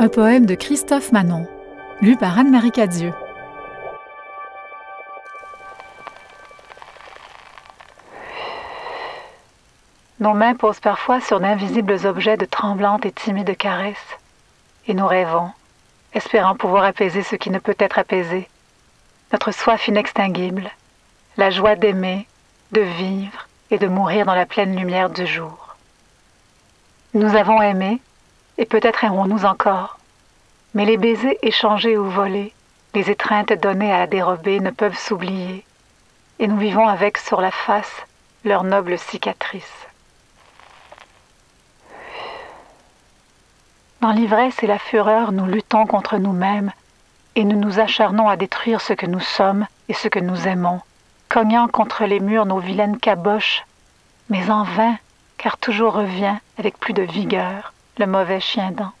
Un poème de Christophe Manon, lu par Anne-Marie Cadieux. Nos mains posent parfois sur d'invisibles objets de tremblantes et timides caresses, et nous rêvons, espérant pouvoir apaiser ce qui ne peut être apaisé, notre soif inextinguible, la joie d'aimer, de vivre et de mourir dans la pleine lumière du jour. Nous avons aimé, et peut-être aimons-nous encore, mais les baisers échangés ou volés, les étreintes données à dérober ne peuvent s'oublier, et nous vivons avec sur la face leurs nobles cicatrices. Dans l'ivresse et la fureur, nous luttons contre nous-mêmes et nous nous acharnons à détruire ce que nous sommes et ce que nous aimons, cognant contre les murs nos vilaines caboches, mais en vain, car toujours revient, avec plus de vigueur, le mauvais chien dent.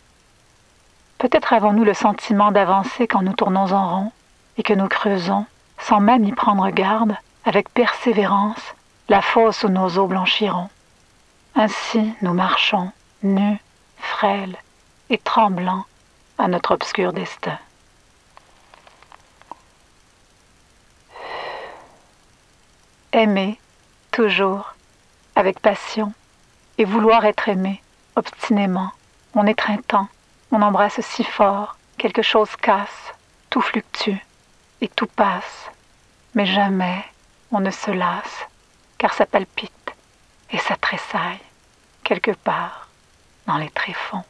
Peut-être avons-nous le sentiment d'avancer quand nous tournons en rond et que nous creusons, sans même y prendre garde, avec persévérance, la fosse où nos os blanchiront. Ainsi nous marchons, nus, frêles, et tremblant à notre obscur destin. Aimer, toujours, avec passion, et vouloir être aimé, obstinément, on étreint on embrasse si fort, quelque chose casse, tout fluctue, et tout passe, mais jamais on ne se lasse, car ça palpite. Et ça tressaille, quelque part dans les tréfonds.